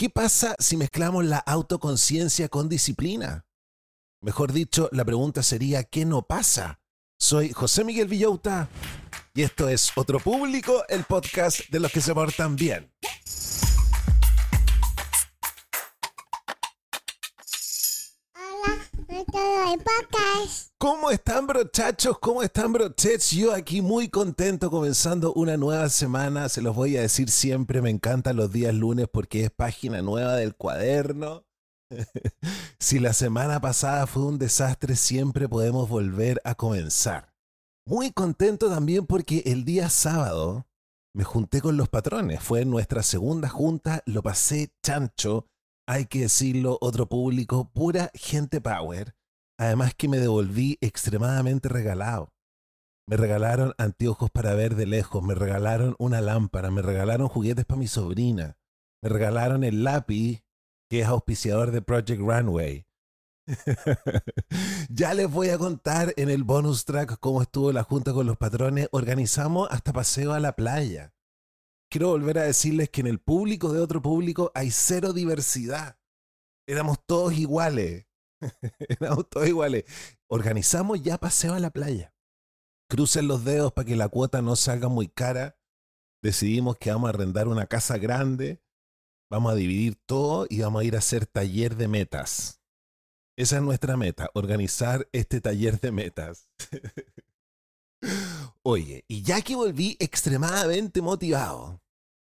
¿Qué pasa si mezclamos la autoconciencia con disciplina? Mejor dicho, la pregunta sería, ¿qué no pasa? Soy José Miguel Villauta y esto es Otro Público, el podcast de los que se portan bien. ¿Cómo están brochachos? ¿Cómo están brochets? Yo aquí muy contento comenzando una nueva semana. Se los voy a decir siempre, me encantan los días lunes porque es página nueva del cuaderno. si la semana pasada fue un desastre, siempre podemos volver a comenzar. Muy contento también porque el día sábado me junté con los patrones. Fue nuestra segunda junta, lo pasé chancho. Hay que decirlo, otro público, pura gente power. Además que me devolví extremadamente regalado. Me regalaron anteojos para ver de lejos, me regalaron una lámpara, me regalaron juguetes para mi sobrina, me regalaron el lápiz que es auspiciador de Project Runway. ya les voy a contar en el bonus track cómo estuvo la junta con los patrones. Organizamos hasta paseo a la playa. Quiero volver a decirles que en el público de otro público hay cero diversidad. Éramos todos iguales. Éramos todos iguales. Organizamos ya paseo a la playa. Crucen los dedos para que la cuota no salga muy cara. Decidimos que vamos a arrendar una casa grande. Vamos a dividir todo y vamos a ir a hacer taller de metas. Esa es nuestra meta, organizar este taller de metas. Oye, y ya que volví extremadamente motivado,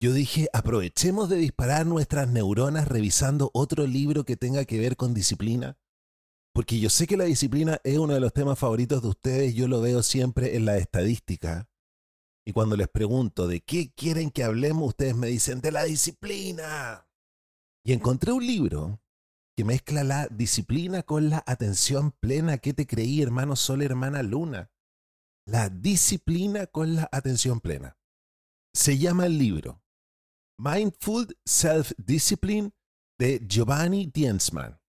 yo dije, aprovechemos de disparar nuestras neuronas revisando otro libro que tenga que ver con disciplina. Porque yo sé que la disciplina es uno de los temas favoritos de ustedes, yo lo veo siempre en la estadística. Y cuando les pregunto de qué quieren que hablemos, ustedes me dicen de la disciplina. Y encontré un libro que mezcla la disciplina con la atención plena. ¿Qué te creí, hermano Sol, hermana Luna? La disciplina con la atención plena. Se llama el libro Mindful Self-Discipline de Giovanni Dientzman.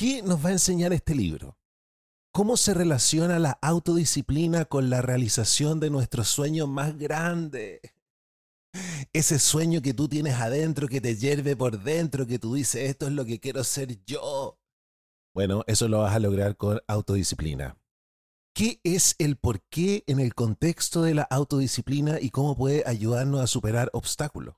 ¿Qué nos va a enseñar este libro? ¿Cómo se relaciona la autodisciplina con la realización de nuestro sueño más grande? Ese sueño que tú tienes adentro, que te hierve por dentro, que tú dices, esto es lo que quiero ser yo. Bueno, eso lo vas a lograr con autodisciplina. ¿Qué es el porqué en el contexto de la autodisciplina y cómo puede ayudarnos a superar obstáculos?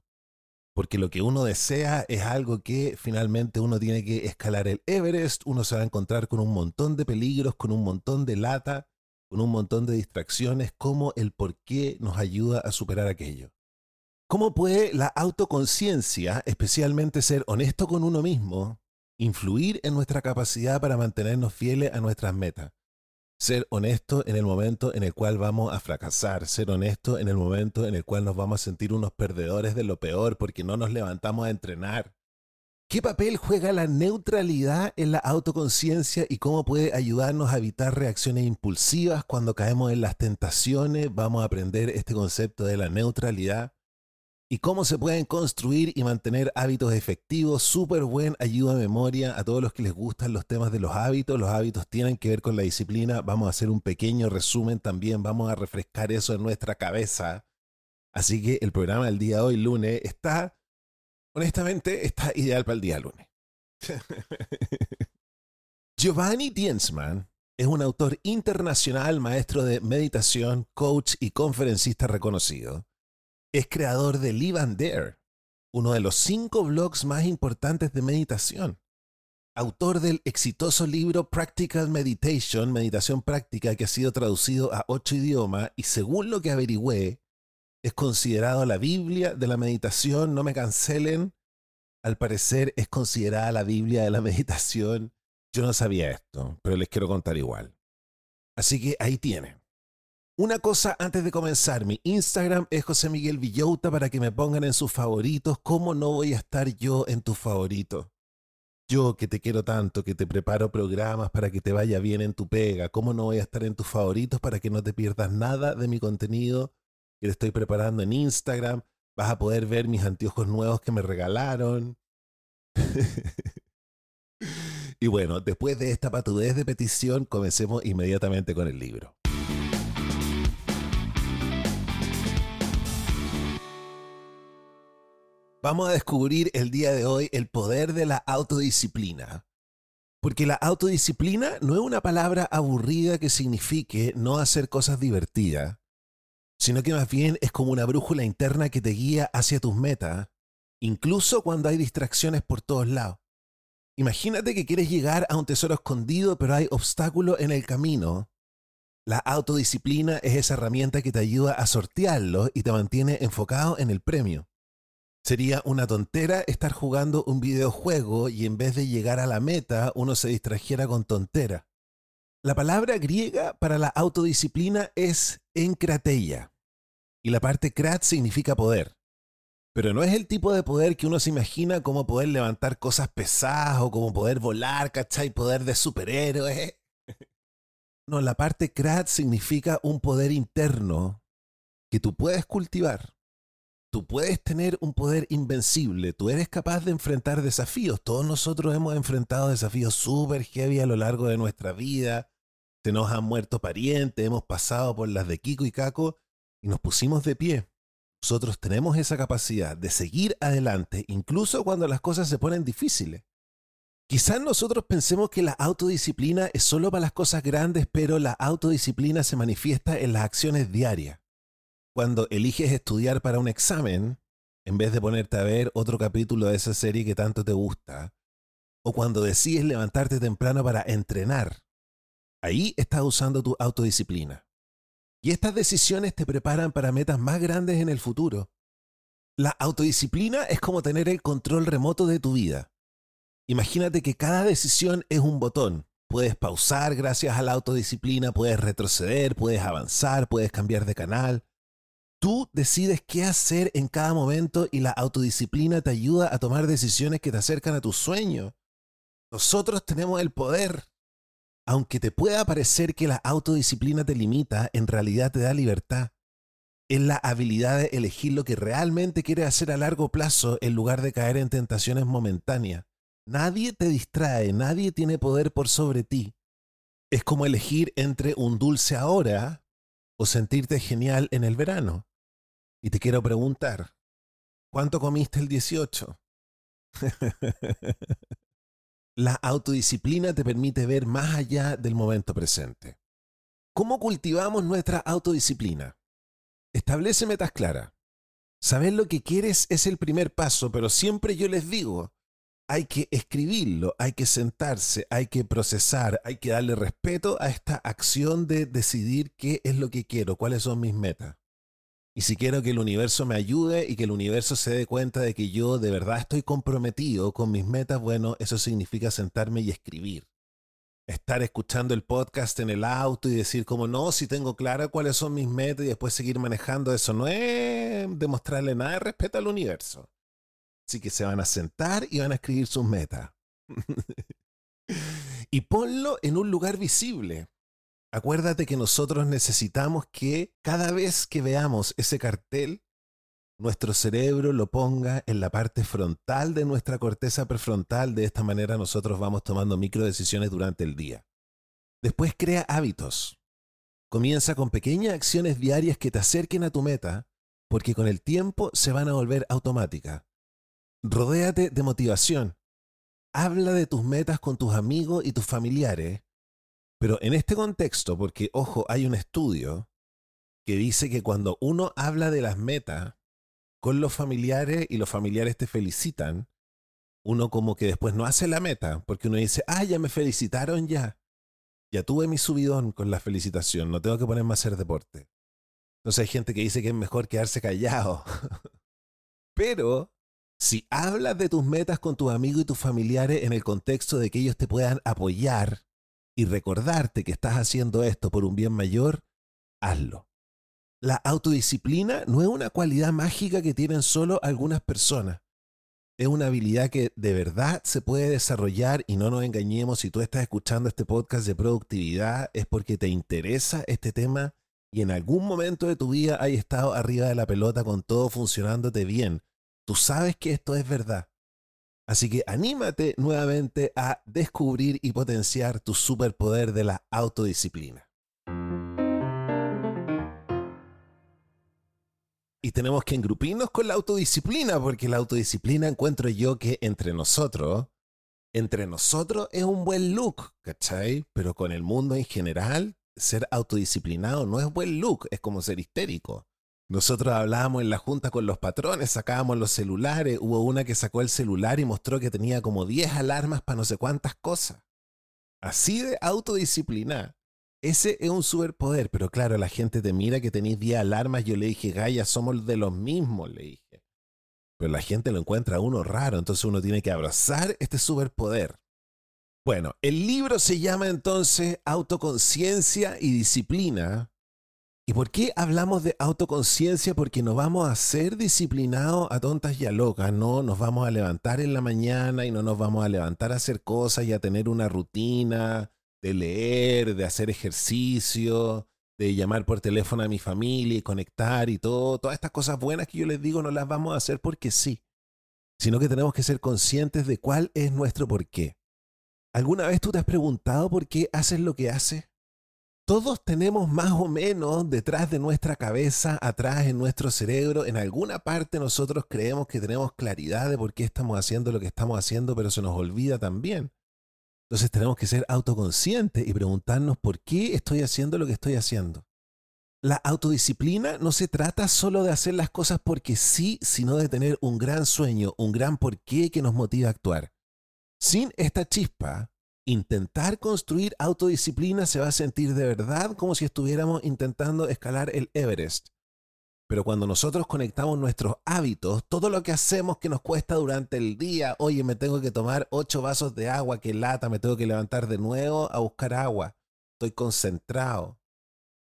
Porque lo que uno desea es algo que finalmente uno tiene que escalar el Everest, uno se va a encontrar con un montón de peligros, con un montón de lata, con un montón de distracciones, como el por qué nos ayuda a superar aquello. ¿Cómo puede la autoconciencia, especialmente ser honesto con uno mismo, influir en nuestra capacidad para mantenernos fieles a nuestras metas? Ser honesto en el momento en el cual vamos a fracasar, ser honesto en el momento en el cual nos vamos a sentir unos perdedores de lo peor porque no nos levantamos a entrenar. ¿Qué papel juega la neutralidad en la autoconciencia y cómo puede ayudarnos a evitar reacciones impulsivas cuando caemos en las tentaciones? Vamos a aprender este concepto de la neutralidad y cómo se pueden construir y mantener hábitos efectivos. Súper buen ayuda a memoria a todos los que les gustan los temas de los hábitos. Los hábitos tienen que ver con la disciplina. Vamos a hacer un pequeño resumen también. Vamos a refrescar eso en nuestra cabeza. Así que el programa del día de hoy, lunes, está, honestamente, está ideal para el día lunes. Giovanni Diensman es un autor internacional, maestro de meditación, coach y conferencista reconocido. Es creador de Live and Dare, uno de los cinco blogs más importantes de meditación. Autor del exitoso libro Practical Meditation, Meditación Práctica, que ha sido traducido a ocho idiomas y según lo que averigüé, es considerado la Biblia de la meditación, no me cancelen. Al parecer es considerada la Biblia de la meditación. Yo no sabía esto, pero les quiero contar igual. Así que ahí tienen. Una cosa antes de comenzar, mi Instagram es José Miguel Villota para que me pongan en sus favoritos. ¿Cómo no voy a estar yo en tus favoritos? Yo que te quiero tanto, que te preparo programas para que te vaya bien en tu pega, ¿cómo no voy a estar en tus favoritos para que no te pierdas nada de mi contenido que te estoy preparando en Instagram? Vas a poder ver mis anteojos nuevos que me regalaron. y bueno, después de esta patudez de petición, comencemos inmediatamente con el libro. Vamos a descubrir el día de hoy el poder de la autodisciplina. Porque la autodisciplina no es una palabra aburrida que signifique no hacer cosas divertidas, sino que más bien es como una brújula interna que te guía hacia tus metas, incluso cuando hay distracciones por todos lados. Imagínate que quieres llegar a un tesoro escondido, pero hay obstáculos en el camino. La autodisciplina es esa herramienta que te ayuda a sortearlo y te mantiene enfocado en el premio. Sería una tontera estar jugando un videojuego y en vez de llegar a la meta uno se distrajera con tontera. La palabra griega para la autodisciplina es encrateia y la parte krat significa poder. Pero no es el tipo de poder que uno se imagina como poder levantar cosas pesadas o como poder volar, ¿cachai? Poder de superhéroe. No, la parte krat significa un poder interno que tú puedes cultivar Tú puedes tener un poder invencible, tú eres capaz de enfrentar desafíos. Todos nosotros hemos enfrentado desafíos súper heavy a lo largo de nuestra vida. Se nos han muerto parientes, hemos pasado por las de Kiko y Caco y nos pusimos de pie. Nosotros tenemos esa capacidad de seguir adelante incluso cuando las cosas se ponen difíciles. Quizás nosotros pensemos que la autodisciplina es solo para las cosas grandes, pero la autodisciplina se manifiesta en las acciones diarias cuando eliges estudiar para un examen, en vez de ponerte a ver otro capítulo de esa serie que tanto te gusta, o cuando decides levantarte temprano para entrenar, ahí estás usando tu autodisciplina. Y estas decisiones te preparan para metas más grandes en el futuro. La autodisciplina es como tener el control remoto de tu vida. Imagínate que cada decisión es un botón. Puedes pausar gracias a la autodisciplina, puedes retroceder, puedes avanzar, puedes cambiar de canal. Tú decides qué hacer en cada momento y la autodisciplina te ayuda a tomar decisiones que te acercan a tu sueño. Nosotros tenemos el poder. Aunque te pueda parecer que la autodisciplina te limita, en realidad te da libertad. Es la habilidad de elegir lo que realmente quieres hacer a largo plazo en lugar de caer en tentaciones momentáneas. Nadie te distrae, nadie tiene poder por sobre ti. Es como elegir entre un dulce ahora o sentirte genial en el verano. Y te quiero preguntar, ¿cuánto comiste el 18? La autodisciplina te permite ver más allá del momento presente. ¿Cómo cultivamos nuestra autodisciplina? Establece metas claras. Saber lo que quieres es el primer paso, pero siempre yo les digo, hay que escribirlo, hay que sentarse, hay que procesar, hay que darle respeto a esta acción de decidir qué es lo que quiero, cuáles son mis metas. Y si quiero que el universo me ayude y que el universo se dé cuenta de que yo de verdad estoy comprometido con mis metas, bueno, eso significa sentarme y escribir. Estar escuchando el podcast en el auto y decir como no, si tengo clara cuáles son mis metas y después seguir manejando eso, no es demostrarle nada de respeto al universo. Así que se van a sentar y van a escribir sus metas. y ponlo en un lugar visible. Acuérdate que nosotros necesitamos que cada vez que veamos ese cartel, nuestro cerebro lo ponga en la parte frontal de nuestra corteza prefrontal. De esta manera nosotros vamos tomando micro decisiones durante el día. Después crea hábitos. Comienza con pequeñas acciones diarias que te acerquen a tu meta, porque con el tiempo se van a volver automáticas. Rodéate de motivación. Habla de tus metas con tus amigos y tus familiares. Pero en este contexto, porque ojo, hay un estudio que dice que cuando uno habla de las metas con los familiares y los familiares te felicitan, uno como que después no hace la meta, porque uno dice, ah, ya me felicitaron ya. Ya tuve mi subidón con la felicitación, no tengo que ponerme a hacer deporte. Entonces hay gente que dice que es mejor quedarse callado. Pero si hablas de tus metas con tus amigos y tus familiares en el contexto de que ellos te puedan apoyar y recordarte que estás haciendo esto por un bien mayor, hazlo. La autodisciplina no es una cualidad mágica que tienen solo algunas personas. Es una habilidad que de verdad se puede desarrollar y no nos engañemos, si tú estás escuchando este podcast de productividad es porque te interesa este tema y en algún momento de tu vida hay estado arriba de la pelota con todo funcionándote bien. Tú sabes que esto es verdad. Así que anímate nuevamente a descubrir y potenciar tu superpoder de la autodisciplina. Y tenemos que engrupirnos con la autodisciplina, porque la autodisciplina encuentro yo que entre nosotros, entre nosotros es un buen look, ¿cachai? Pero con el mundo en general, ser autodisciplinado no es buen look, es como ser histérico. Nosotros hablábamos en la junta con los patrones, sacábamos los celulares, hubo una que sacó el celular y mostró que tenía como 10 alarmas para no sé cuántas cosas. Así de autodisciplina. Ese es un superpoder, pero claro, la gente te mira que tenéis 10 alarmas. Yo le dije, Gaya, somos de los mismos, le dije. Pero la gente lo encuentra a uno raro, entonces uno tiene que abrazar este superpoder. Bueno, el libro se llama entonces Autoconciencia y Disciplina. ¿Y por qué hablamos de autoconciencia? Porque no vamos a ser disciplinados a tontas y a locas, no nos vamos a levantar en la mañana y no nos vamos a levantar a hacer cosas y a tener una rutina de leer, de hacer ejercicio, de llamar por teléfono a mi familia y conectar y todo, todas estas cosas buenas que yo les digo no las vamos a hacer porque sí, sino que tenemos que ser conscientes de cuál es nuestro porqué. ¿Alguna vez tú te has preguntado por qué haces lo que haces? Todos tenemos más o menos detrás de nuestra cabeza, atrás en nuestro cerebro, en alguna parte nosotros creemos que tenemos claridad de por qué estamos haciendo lo que estamos haciendo, pero se nos olvida también. Entonces tenemos que ser autoconscientes y preguntarnos por qué estoy haciendo lo que estoy haciendo. La autodisciplina no se trata solo de hacer las cosas porque sí, sino de tener un gran sueño, un gran porqué que nos motiva a actuar. Sin esta chispa, intentar construir autodisciplina se va a sentir de verdad como si estuviéramos intentando escalar el Everest. Pero cuando nosotros conectamos nuestros hábitos, todo lo que hacemos que nos cuesta durante el día, oye, me tengo que tomar ocho vasos de agua, que lata, me tengo que levantar de nuevo a buscar agua, estoy concentrado.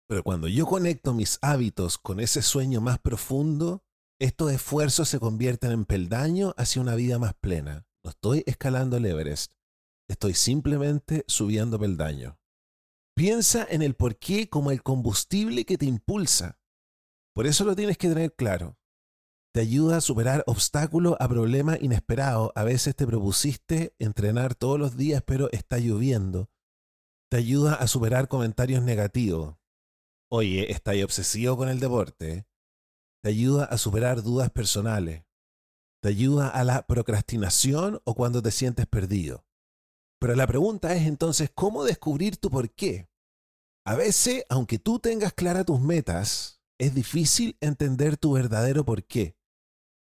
Pero cuando yo conecto mis hábitos con ese sueño más profundo, estos esfuerzos se convierten en peldaño hacia una vida más plena. No estoy escalando el Everest, estoy simplemente subiendo peldaño. Piensa en el porqué como el combustible que te impulsa por eso lo tienes que tener claro. Te ayuda a superar obstáculos a problemas inesperados. A veces te propusiste entrenar todos los días, pero está lloviendo. Te ayuda a superar comentarios negativos. Oye, ¿estás obsesivo con el deporte? Te ayuda a superar dudas personales. Te ayuda a la procrastinación o cuando te sientes perdido. Pero la pregunta es entonces, ¿cómo descubrir tu por qué? A veces, aunque tú tengas claras tus metas, es difícil entender tu verdadero por qué.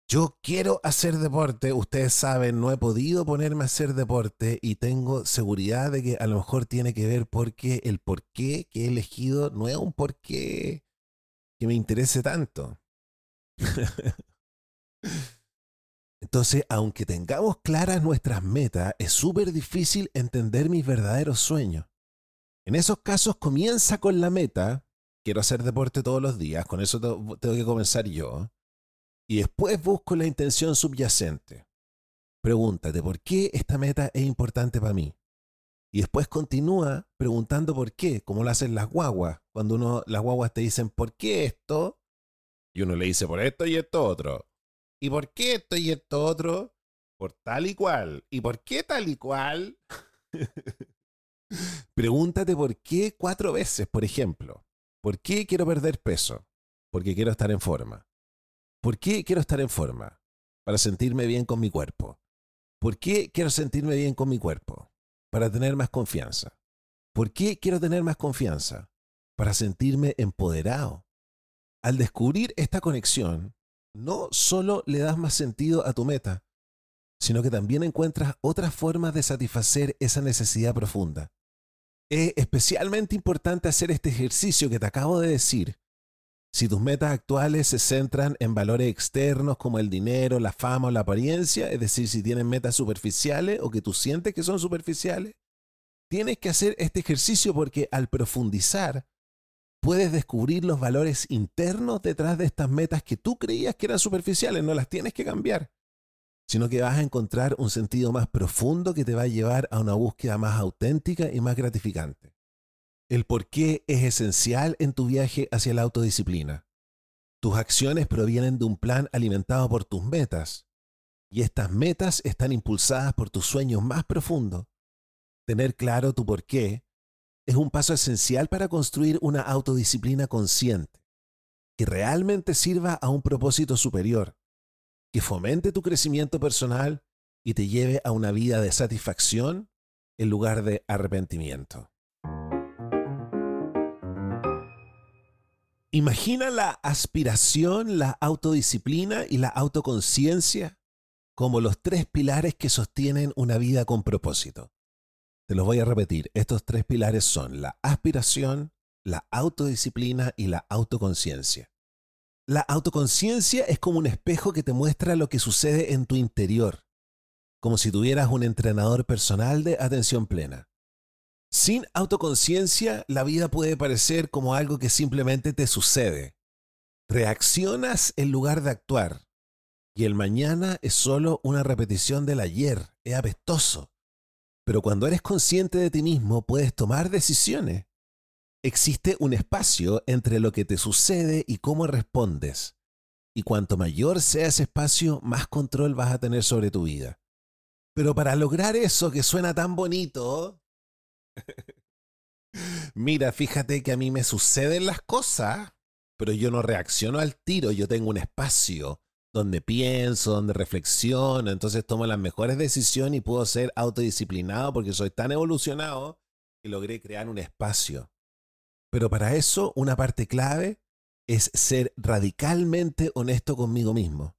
Yo quiero hacer deporte, ustedes saben, no he podido ponerme a hacer deporte y tengo seguridad de que a lo mejor tiene que ver porque el por qué que he elegido no es un por qué que me interese tanto. Entonces, aunque tengamos claras nuestras metas, es súper difícil entender mis verdaderos sueños. En esos casos comienza con la meta, quiero hacer deporte todos los días, con eso tengo que comenzar yo. Y después busco la intención subyacente. Pregúntate, ¿por qué esta meta es importante para mí? Y después continúa preguntando por qué, como lo hacen las guaguas. Cuando uno, las guaguas te dicen, ¿por qué esto? Y uno le dice, por esto y esto otro. ¿Y por qué esto y esto otro? Por tal y cual. ¿Y por qué tal y cual? Pregúntate por qué cuatro veces, por ejemplo. ¿Por qué quiero perder peso? Porque quiero estar en forma. ¿Por qué quiero estar en forma? Para sentirme bien con mi cuerpo. ¿Por qué quiero sentirme bien con mi cuerpo? Para tener más confianza. ¿Por qué quiero tener más confianza? Para sentirme empoderado. Al descubrir esta conexión, no solo le das más sentido a tu meta, sino que también encuentras otras formas de satisfacer esa necesidad profunda. Es especialmente importante hacer este ejercicio que te acabo de decir. Si tus metas actuales se centran en valores externos como el dinero, la fama o la apariencia, es decir, si tienes metas superficiales o que tú sientes que son superficiales, tienes que hacer este ejercicio porque al profundizar, puedes descubrir los valores internos detrás de estas metas que tú creías que eran superficiales, no las tienes que cambiar sino que vas a encontrar un sentido más profundo que te va a llevar a una búsqueda más auténtica y más gratificante. El por qué es esencial en tu viaje hacia la autodisciplina. Tus acciones provienen de un plan alimentado por tus metas, y estas metas están impulsadas por tus sueños más profundos. Tener claro tu por qué es un paso esencial para construir una autodisciplina consciente, que realmente sirva a un propósito superior que fomente tu crecimiento personal y te lleve a una vida de satisfacción en lugar de arrepentimiento. Imagina la aspiración, la autodisciplina y la autoconciencia como los tres pilares que sostienen una vida con propósito. Te los voy a repetir. Estos tres pilares son la aspiración, la autodisciplina y la autoconciencia. La autoconciencia es como un espejo que te muestra lo que sucede en tu interior, como si tuvieras un entrenador personal de atención plena. Sin autoconciencia, la vida puede parecer como algo que simplemente te sucede. Reaccionas en lugar de actuar. Y el mañana es solo una repetición del ayer, es apestoso. Pero cuando eres consciente de ti mismo, puedes tomar decisiones existe un espacio entre lo que te sucede y cómo respondes. Y cuanto mayor sea ese espacio, más control vas a tener sobre tu vida. Pero para lograr eso que suena tan bonito, mira, fíjate que a mí me suceden las cosas, pero yo no reacciono al tiro, yo tengo un espacio donde pienso, donde reflexiono, entonces tomo las mejores decisiones y puedo ser autodisciplinado porque soy tan evolucionado que logré crear un espacio. Pero para eso una parte clave es ser radicalmente honesto conmigo mismo.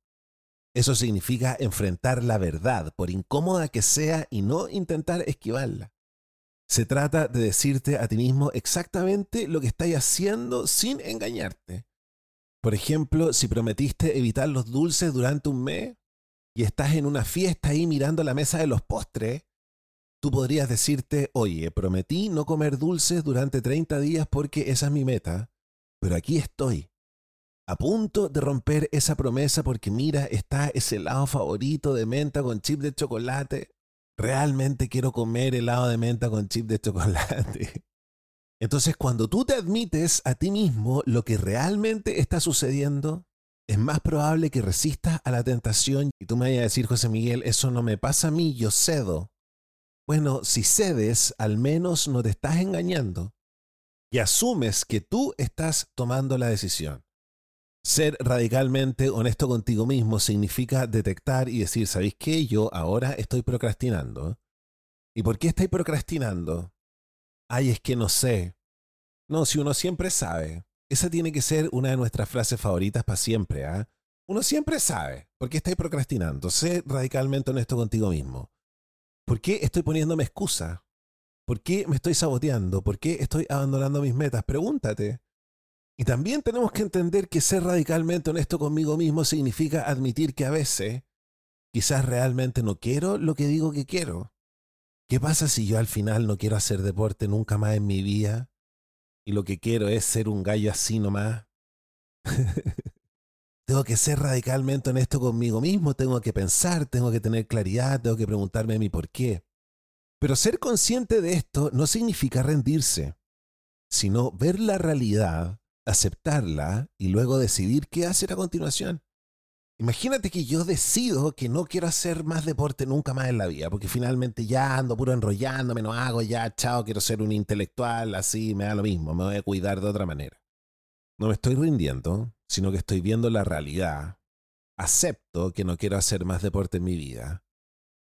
Eso significa enfrentar la verdad, por incómoda que sea, y no intentar esquivarla. Se trata de decirte a ti mismo exactamente lo que estás haciendo sin engañarte. Por ejemplo, si prometiste evitar los dulces durante un mes y estás en una fiesta ahí mirando la mesa de los postres, Tú podrías decirte, oye, prometí no comer dulces durante 30 días porque esa es mi meta, pero aquí estoy, a punto de romper esa promesa porque mira, está ese helado favorito de menta con chip de chocolate. Realmente quiero comer helado de menta con chip de chocolate. Entonces, cuando tú te admites a ti mismo lo que realmente está sucediendo, es más probable que resistas a la tentación y tú me vayas a decir, José Miguel, eso no me pasa a mí, yo cedo. Bueno, si cedes, al menos no te estás engañando y asumes que tú estás tomando la decisión. Ser radicalmente honesto contigo mismo significa detectar y decir, ¿sabéis qué? Yo ahora estoy procrastinando. ¿Y por qué estoy procrastinando? Ay, es que no sé. No, si uno siempre sabe. Esa tiene que ser una de nuestras frases favoritas para siempre. ¿ah? Uno siempre sabe por qué estáis procrastinando. Sé radicalmente honesto contigo mismo. ¿Por qué estoy poniéndome excusa? ¿Por qué me estoy saboteando? ¿Por qué estoy abandonando mis metas? Pregúntate. Y también tenemos que entender que ser radicalmente honesto conmigo mismo significa admitir que a veces quizás realmente no quiero lo que digo que quiero. ¿Qué pasa si yo al final no quiero hacer deporte nunca más en mi vida? Y lo que quiero es ser un gallo así nomás. Tengo que ser radicalmente honesto conmigo mismo, tengo que pensar, tengo que tener claridad, tengo que preguntarme a mí por qué. Pero ser consciente de esto no significa rendirse, sino ver la realidad, aceptarla y luego decidir qué hacer a continuación. Imagínate que yo decido que no quiero hacer más deporte nunca más en la vida, porque finalmente ya ando puro enrollándome, no hago ya, chao, quiero ser un intelectual, así me da lo mismo, me voy a cuidar de otra manera. No me estoy rindiendo, sino que estoy viendo la realidad acepto que no quiero hacer más deporte en mi vida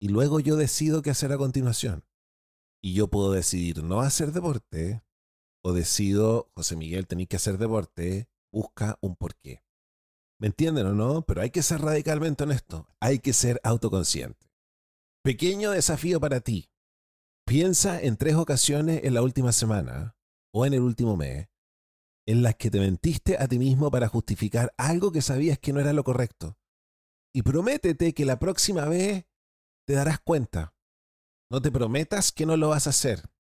y luego yo decido qué hacer a continuación. Y yo puedo decidir no hacer deporte o decido, José Miguel, tenéis que hacer deporte, busca un porqué. ¿Me entienden o no? Pero hay que ser radicalmente honesto, hay que ser autoconsciente. Pequeño desafío para ti. Piensa en tres ocasiones en la última semana o en el último mes en las que te mentiste a ti mismo para justificar algo que sabías que no era lo correcto. Y prométete que la próxima vez te darás cuenta. No te prometas que no lo vas a hacer,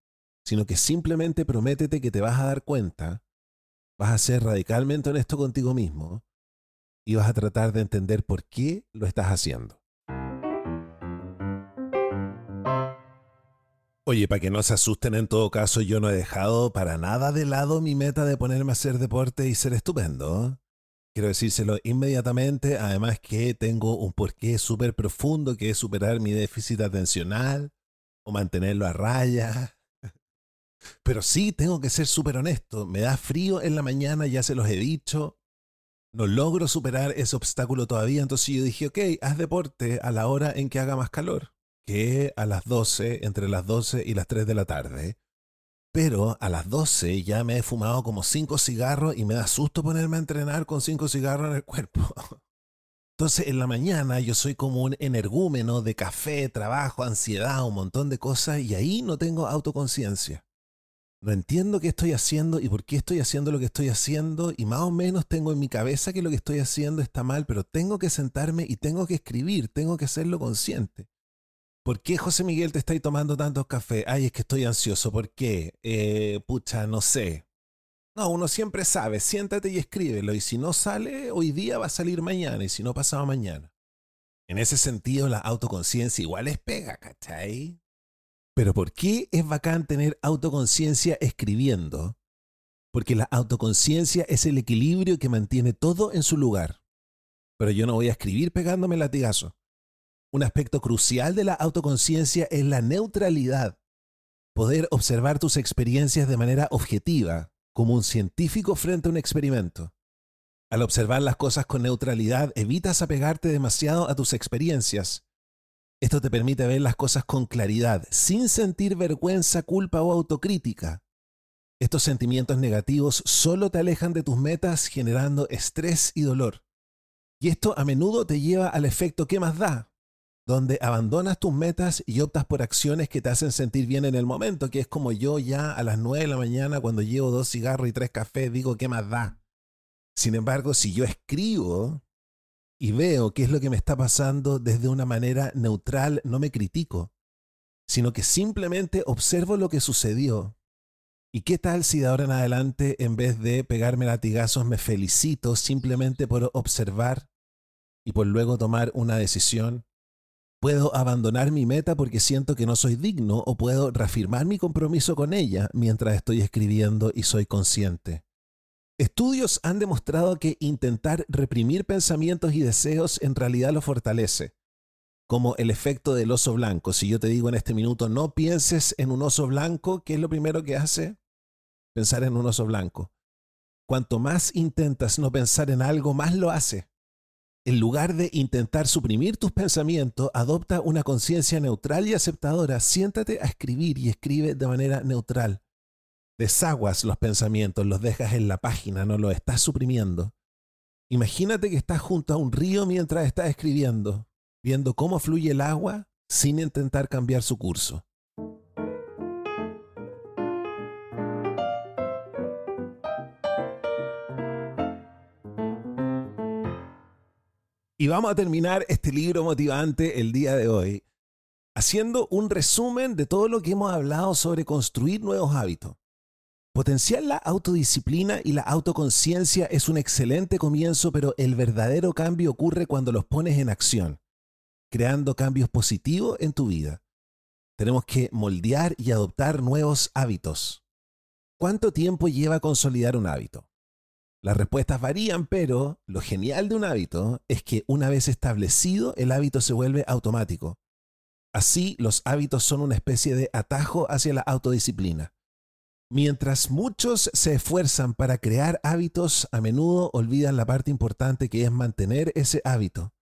sino que simplemente prométete que te vas a dar cuenta, vas a ser radicalmente honesto contigo mismo y vas a tratar de entender por qué lo estás haciendo. Oye, para que no se asusten en todo caso, yo no he dejado para nada de lado mi meta de ponerme a hacer deporte y ser estupendo. Quiero decírselo inmediatamente, además que tengo un porqué súper profundo que es superar mi déficit atencional o mantenerlo a raya. Pero sí, tengo que ser súper honesto, me da frío en la mañana, ya se los he dicho, no logro superar ese obstáculo todavía, entonces yo dije, ok, haz deporte a la hora en que haga más calor que a las 12, entre las 12 y las 3 de la tarde. Pero a las 12 ya me he fumado como 5 cigarros y me da susto ponerme a entrenar con 5 cigarros en el cuerpo. Entonces en la mañana yo soy como un energúmeno de café, trabajo, ansiedad, un montón de cosas y ahí no tengo autoconciencia. No entiendo qué estoy haciendo y por qué estoy haciendo lo que estoy haciendo y más o menos tengo en mi cabeza que lo que estoy haciendo está mal, pero tengo que sentarme y tengo que escribir, tengo que hacerlo consciente. ¿Por qué José Miguel te estáis tomando tantos cafés? Ay, es que estoy ansioso. ¿Por qué? Eh, pucha, no sé. No, uno siempre sabe. Siéntate y escríbelo. Y si no sale hoy día, va a salir mañana. Y si no, pasado mañana. En ese sentido, la autoconciencia igual es pega, ¿cachai? Pero ¿por qué es bacán tener autoconciencia escribiendo? Porque la autoconciencia es el equilibrio que mantiene todo en su lugar. Pero yo no voy a escribir pegándome latigazo. Un aspecto crucial de la autoconciencia es la neutralidad. Poder observar tus experiencias de manera objetiva, como un científico frente a un experimento. Al observar las cosas con neutralidad, evitas apegarte demasiado a tus experiencias. Esto te permite ver las cosas con claridad, sin sentir vergüenza, culpa o autocrítica. Estos sentimientos negativos solo te alejan de tus metas generando estrés y dolor. Y esto a menudo te lleva al efecto ¿qué más da? donde abandonas tus metas y optas por acciones que te hacen sentir bien en el momento, que es como yo ya a las 9 de la mañana cuando llevo dos cigarros y tres cafés digo, ¿qué más da? Sin embargo, si yo escribo y veo qué es lo que me está pasando desde una manera neutral, no me critico, sino que simplemente observo lo que sucedió. ¿Y qué tal si de ahora en adelante, en vez de pegarme latigazos, me felicito simplemente por observar y por luego tomar una decisión? Puedo abandonar mi meta porque siento que no soy digno o puedo reafirmar mi compromiso con ella mientras estoy escribiendo y soy consciente. Estudios han demostrado que intentar reprimir pensamientos y deseos en realidad lo fortalece, como el efecto del oso blanco. Si yo te digo en este minuto no pienses en un oso blanco, ¿qué es lo primero que hace? Pensar en un oso blanco. Cuanto más intentas no pensar en algo, más lo hace en lugar de intentar suprimir tus pensamientos, adopta una conciencia neutral y aceptadora. Siéntate a escribir y escribe de manera neutral. Desaguas los pensamientos, los dejas en la página, no los estás suprimiendo. Imagínate que estás junto a un río mientras estás escribiendo, viendo cómo fluye el agua sin intentar cambiar su curso. Y vamos a terminar este libro motivante el día de hoy haciendo un resumen de todo lo que hemos hablado sobre construir nuevos hábitos. Potenciar la autodisciplina y la autoconciencia es un excelente comienzo, pero el verdadero cambio ocurre cuando los pones en acción, creando cambios positivos en tu vida. Tenemos que moldear y adoptar nuevos hábitos. ¿Cuánto tiempo lleva consolidar un hábito? Las respuestas varían, pero lo genial de un hábito es que una vez establecido, el hábito se vuelve automático. Así, los hábitos son una especie de atajo hacia la autodisciplina. Mientras muchos se esfuerzan para crear hábitos, a menudo olvidan la parte importante que es mantener ese hábito.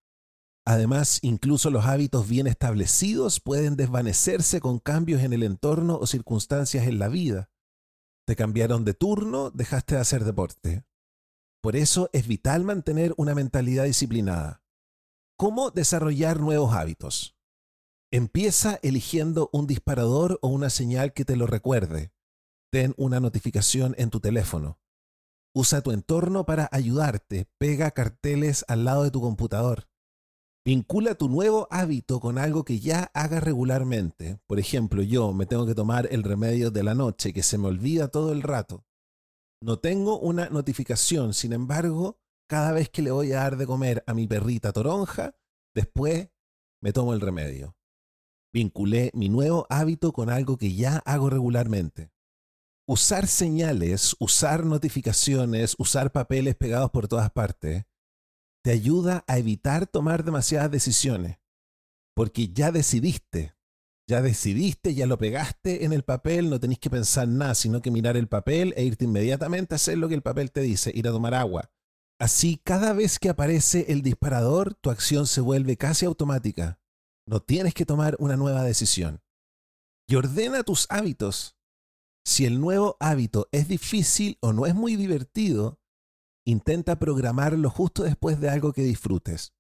Además, incluso los hábitos bien establecidos pueden desvanecerse con cambios en el entorno o circunstancias en la vida. Te cambiaron de turno, dejaste de hacer deporte. Por eso es vital mantener una mentalidad disciplinada. ¿Cómo desarrollar nuevos hábitos? Empieza eligiendo un disparador o una señal que te lo recuerde ten una notificación en tu teléfono. Usa tu entorno para ayudarte. Pega carteles al lado de tu computador. Vincula tu nuevo hábito con algo que ya hagas regularmente. Por ejemplo, yo me tengo que tomar el remedio de la noche que se me olvida todo el rato. No tengo una notificación, sin embargo, cada vez que le voy a dar de comer a mi perrita toronja, después me tomo el remedio. Vinculé mi nuevo hábito con algo que ya hago regularmente usar señales, usar notificaciones, usar papeles pegados por todas partes, te ayuda a evitar tomar demasiadas decisiones. Porque ya decidiste, ya decidiste, ya lo pegaste en el papel, no tenés que pensar nada, sino que mirar el papel e irte inmediatamente a hacer lo que el papel te dice, ir a tomar agua. Así, cada vez que aparece el disparador, tu acción se vuelve casi automática. No tienes que tomar una nueva decisión. Y ordena tus hábitos. Si el nuevo hábito es difícil o no es muy divertido, intenta programarlo justo después de algo que disfrutes.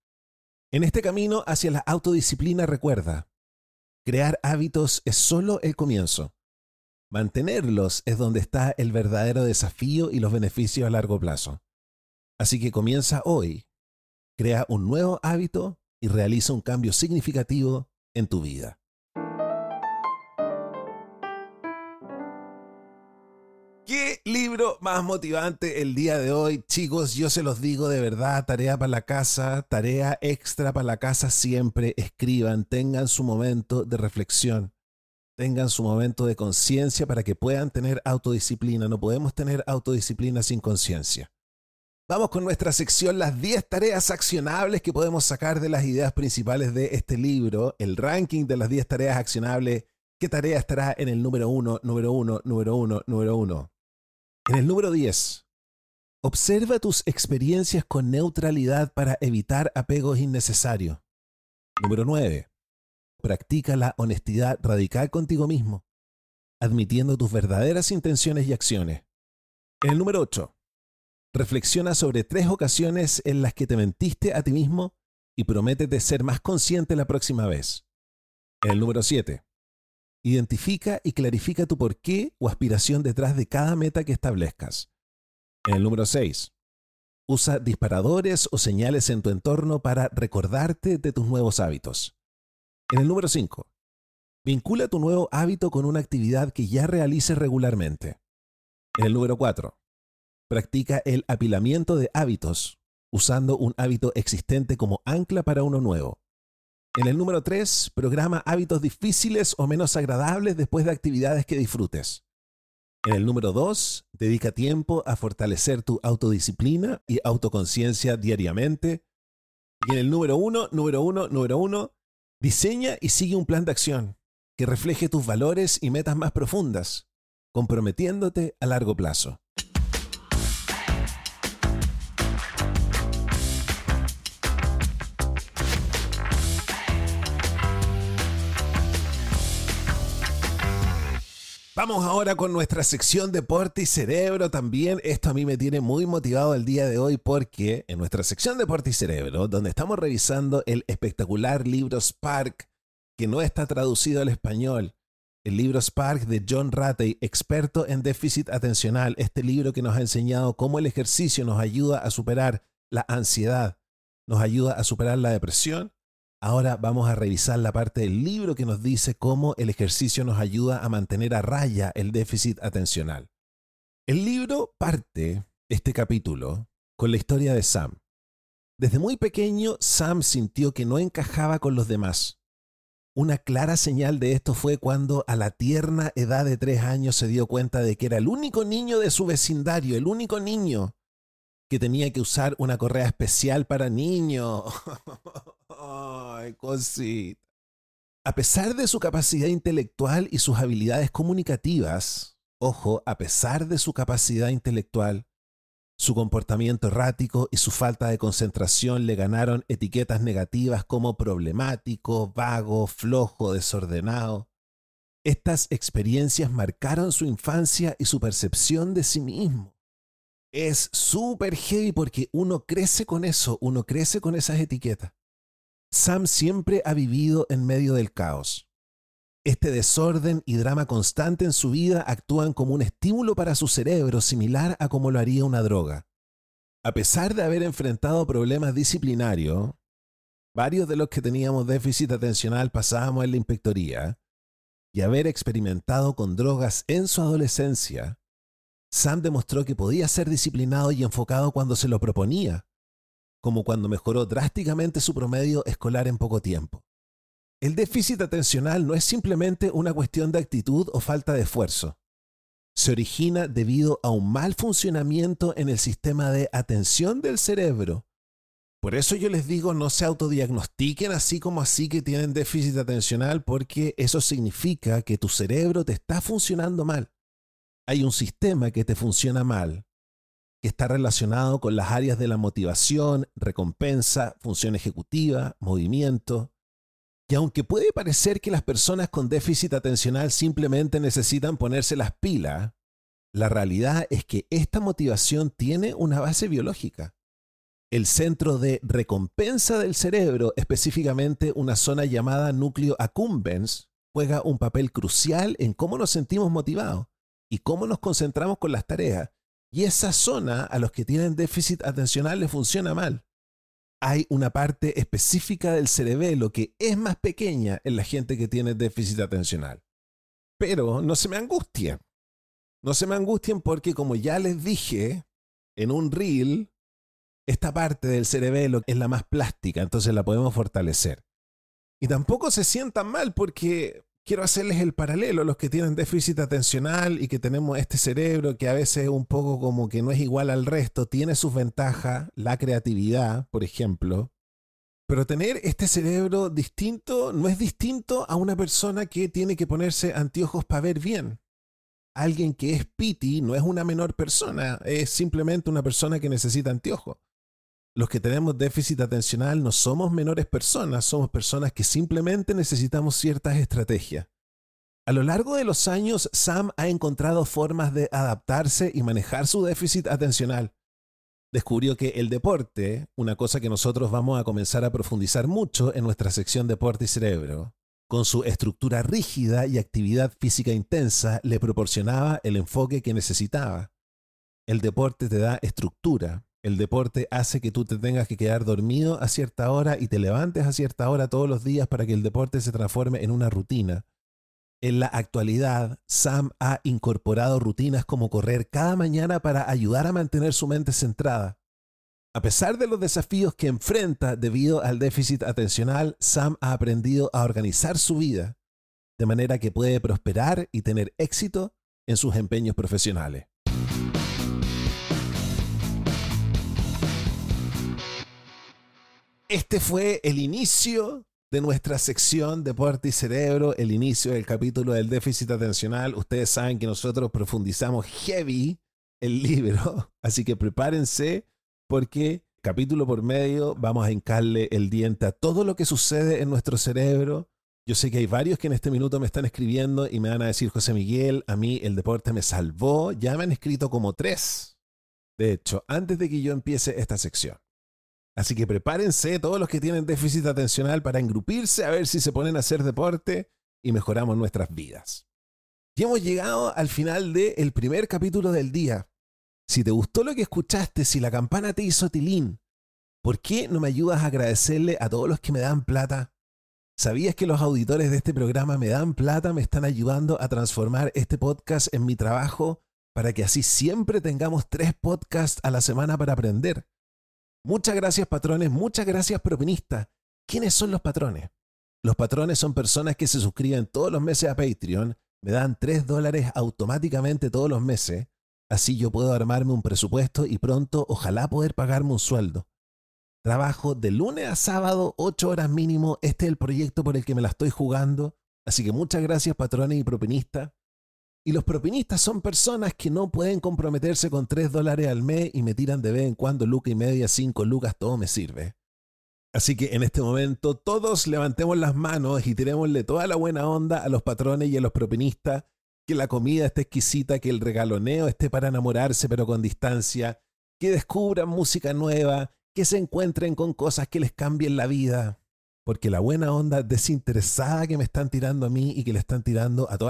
En este camino hacia la autodisciplina recuerda, crear hábitos es solo el comienzo. Mantenerlos es donde está el verdadero desafío y los beneficios a largo plazo. Así que comienza hoy, crea un nuevo hábito y realiza un cambio significativo en tu vida. Libro más motivante el día de hoy? Chicos, yo se los digo de verdad, tarea para la casa, tarea extra para la casa siempre. Escriban, tengan su momento de reflexión, tengan su momento de conciencia para que puedan tener autodisciplina. No podemos tener autodisciplina sin conciencia. Vamos con nuestra sección, las 10 tareas accionables que podemos sacar de las ideas principales de este libro, el ranking de las 10 tareas accionables. ¿Qué tarea estará en el número 1, número 1, número 1, número 1? En el número 10, observa tus experiencias con neutralidad para evitar apegos innecesarios. Número 9, practica la honestidad radical contigo mismo, admitiendo tus verdaderas intenciones y acciones. En el número 8, reflexiona sobre tres ocasiones en las que te mentiste a ti mismo y prométete ser más consciente la próxima vez. En el número 7, Identifica y clarifica tu porqué o aspiración detrás de cada meta que establezcas. En el número 6. Usa disparadores o señales en tu entorno para recordarte de tus nuevos hábitos. En el número 5. Vincula tu nuevo hábito con una actividad que ya realices regularmente. En el número 4. Practica el apilamiento de hábitos, usando un hábito existente como ancla para uno nuevo. En el número 3, programa hábitos difíciles o menos agradables después de actividades que disfrutes. En el número 2, dedica tiempo a fortalecer tu autodisciplina y autoconciencia diariamente. Y en el número 1, número 1, número 1, diseña y sigue un plan de acción que refleje tus valores y metas más profundas, comprometiéndote a largo plazo. Vamos ahora con nuestra sección Deporte y Cerebro. También esto a mí me tiene muy motivado el día de hoy porque en nuestra sección Deporte y Cerebro, donde estamos revisando el espectacular libro Spark, que no está traducido al español, el libro Spark de John Ratey, experto en déficit atencional, este libro que nos ha enseñado cómo el ejercicio nos ayuda a superar la ansiedad, nos ayuda a superar la depresión Ahora vamos a revisar la parte del libro que nos dice cómo el ejercicio nos ayuda a mantener a raya el déficit atencional. El libro parte, este capítulo, con la historia de Sam. Desde muy pequeño, Sam sintió que no encajaba con los demás. Una clara señal de esto fue cuando a la tierna edad de tres años se dio cuenta de que era el único niño de su vecindario, el único niño que tenía que usar una correa especial para niños. Ay, cosita. A pesar de su capacidad intelectual y sus habilidades comunicativas, Ojo, a pesar de su capacidad intelectual, su comportamiento errático y su falta de concentración le ganaron etiquetas negativas como problemático, vago, flojo, desordenado. Estas experiencias marcaron su infancia y su percepción de sí mismo. Es súper heavy porque uno crece con eso, uno crece con esas etiquetas. Sam siempre ha vivido en medio del caos. Este desorden y drama constante en su vida actúan como un estímulo para su cerebro similar a como lo haría una droga. A pesar de haber enfrentado problemas disciplinarios, varios de los que teníamos déficit atencional pasábamos en la inspectoría, y haber experimentado con drogas en su adolescencia, Sam demostró que podía ser disciplinado y enfocado cuando se lo proponía, como cuando mejoró drásticamente su promedio escolar en poco tiempo. El déficit atencional no es simplemente una cuestión de actitud o falta de esfuerzo. Se origina debido a un mal funcionamiento en el sistema de atención del cerebro. Por eso yo les digo no se autodiagnostiquen así como así que tienen déficit atencional porque eso significa que tu cerebro te está funcionando mal. Hay un sistema que te funciona mal, que está relacionado con las áreas de la motivación, recompensa, función ejecutiva, movimiento, y aunque puede parecer que las personas con déficit atencional simplemente necesitan ponerse las pilas, la realidad es que esta motivación tiene una base biológica. El centro de recompensa del cerebro, específicamente una zona llamada núcleo accumbens, juega un papel crucial en cómo nos sentimos motivados y cómo nos concentramos con las tareas. Y esa zona a los que tienen déficit atencional les funciona mal hay una parte específica del cerebelo que es más pequeña en la gente que tiene déficit atencional. Pero no se me angustien. No se me angustien porque como ya les dije en un reel, esta parte del cerebelo es la más plástica, entonces la podemos fortalecer. Y tampoco se sientan mal porque quiero hacerles el paralelo, los que tienen déficit atencional y que tenemos este cerebro que a veces es un poco como que no es igual al resto, tiene sus ventajas, la creatividad, por ejemplo, pero tener este cerebro distinto no es distinto a una persona que tiene que ponerse anteojos para ver bien. Alguien que es piti no es una menor persona, es simplemente una persona que necesita anteojos los que tenemos déficit atencional no somos menores personas, somos personas que simplemente necesitamos ciertas estrategias. A lo largo de los años, Sam ha encontrado formas de adaptarse y manejar su déficit atencional. Descubrió que el deporte, una cosa que nosotros vamos a comenzar a profundizar mucho en nuestra sección Deporte y Cerebro, con su estructura rígida y actividad física intensa, le proporcionaba el enfoque que necesitaba. El deporte te da estructura, el deporte hace que tú te tengas que quedar dormido a cierta hora y te levantes a cierta hora todos los días para que el deporte se transforme en una rutina. En la actualidad, Sam ha incorporado rutinas como correr cada mañana para ayudar a mantener su mente centrada. A pesar de los desafíos que enfrenta debido al déficit atencional, Sam ha aprendido a organizar su vida de manera que puede prosperar y tener éxito en sus empeños profesionales. Este fue el inicio de nuestra sección Deporte y Cerebro, el inicio del capítulo del déficit atencional. Ustedes saben que nosotros profundizamos heavy el libro, así que prepárense porque capítulo por medio vamos a hincarle el diente a todo lo que sucede en nuestro cerebro. Yo sé que hay varios que en este minuto me están escribiendo y me van a decir, José Miguel, a mí el deporte me salvó. Ya me han escrito como tres, de hecho, antes de que yo empiece esta sección. Así que prepárense todos los que tienen déficit atencional para engrupirse a ver si se ponen a hacer deporte y mejoramos nuestras vidas. Y hemos llegado al final del primer capítulo del día. Si te gustó lo que escuchaste, si la campana te hizo tilín, ¿por qué no me ayudas a agradecerle a todos los que me dan plata? ¿Sabías que los auditores de este programa me dan plata, me están ayudando a transformar este podcast en mi trabajo para que así siempre tengamos tres podcasts a la semana para aprender? Muchas gracias patrones, muchas gracias propinistas. ¿Quiénes son los patrones? Los patrones son personas que se suscriben todos los meses a Patreon, me dan 3 dólares automáticamente todos los meses, así yo puedo armarme un presupuesto y pronto ojalá poder pagarme un sueldo. Trabajo de lunes a sábado, 8 horas mínimo, este es el proyecto por el que me la estoy jugando, así que muchas gracias patrones y propinistas. Y los propinistas son personas que no pueden comprometerse con 3 dólares al mes y me tiran de vez en cuando luca y media, 5 lucas, todo me sirve. Así que en este momento todos levantemos las manos y tirémosle toda la buena onda a los patrones y a los propinistas, que la comida esté exquisita, que el regaloneo esté para enamorarse pero con distancia, que descubran música nueva, que se encuentren con cosas que les cambien la vida. Porque la buena onda desinteresada que me están tirando a mí y que le están tirando a todas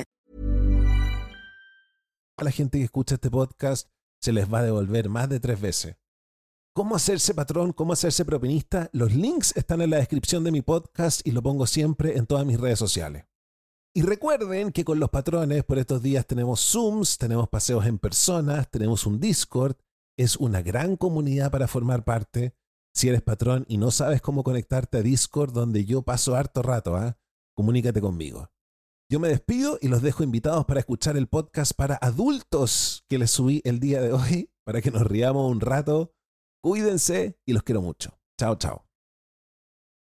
A la gente que escucha este podcast se les va a devolver más de tres veces. ¿Cómo hacerse patrón? ¿Cómo hacerse propinista? Los links están en la descripción de mi podcast y lo pongo siempre en todas mis redes sociales. Y recuerden que con los patrones por estos días tenemos Zooms, tenemos paseos en personas, tenemos un Discord. Es una gran comunidad para formar parte. Si eres patrón y no sabes cómo conectarte a Discord, donde yo paso harto rato, ¿ah? comunícate conmigo. Yo me despido y los dejo invitados para escuchar el podcast para adultos que les subí el día de hoy, para que nos riamos un rato. Cuídense y los quiero mucho. Chao, chao.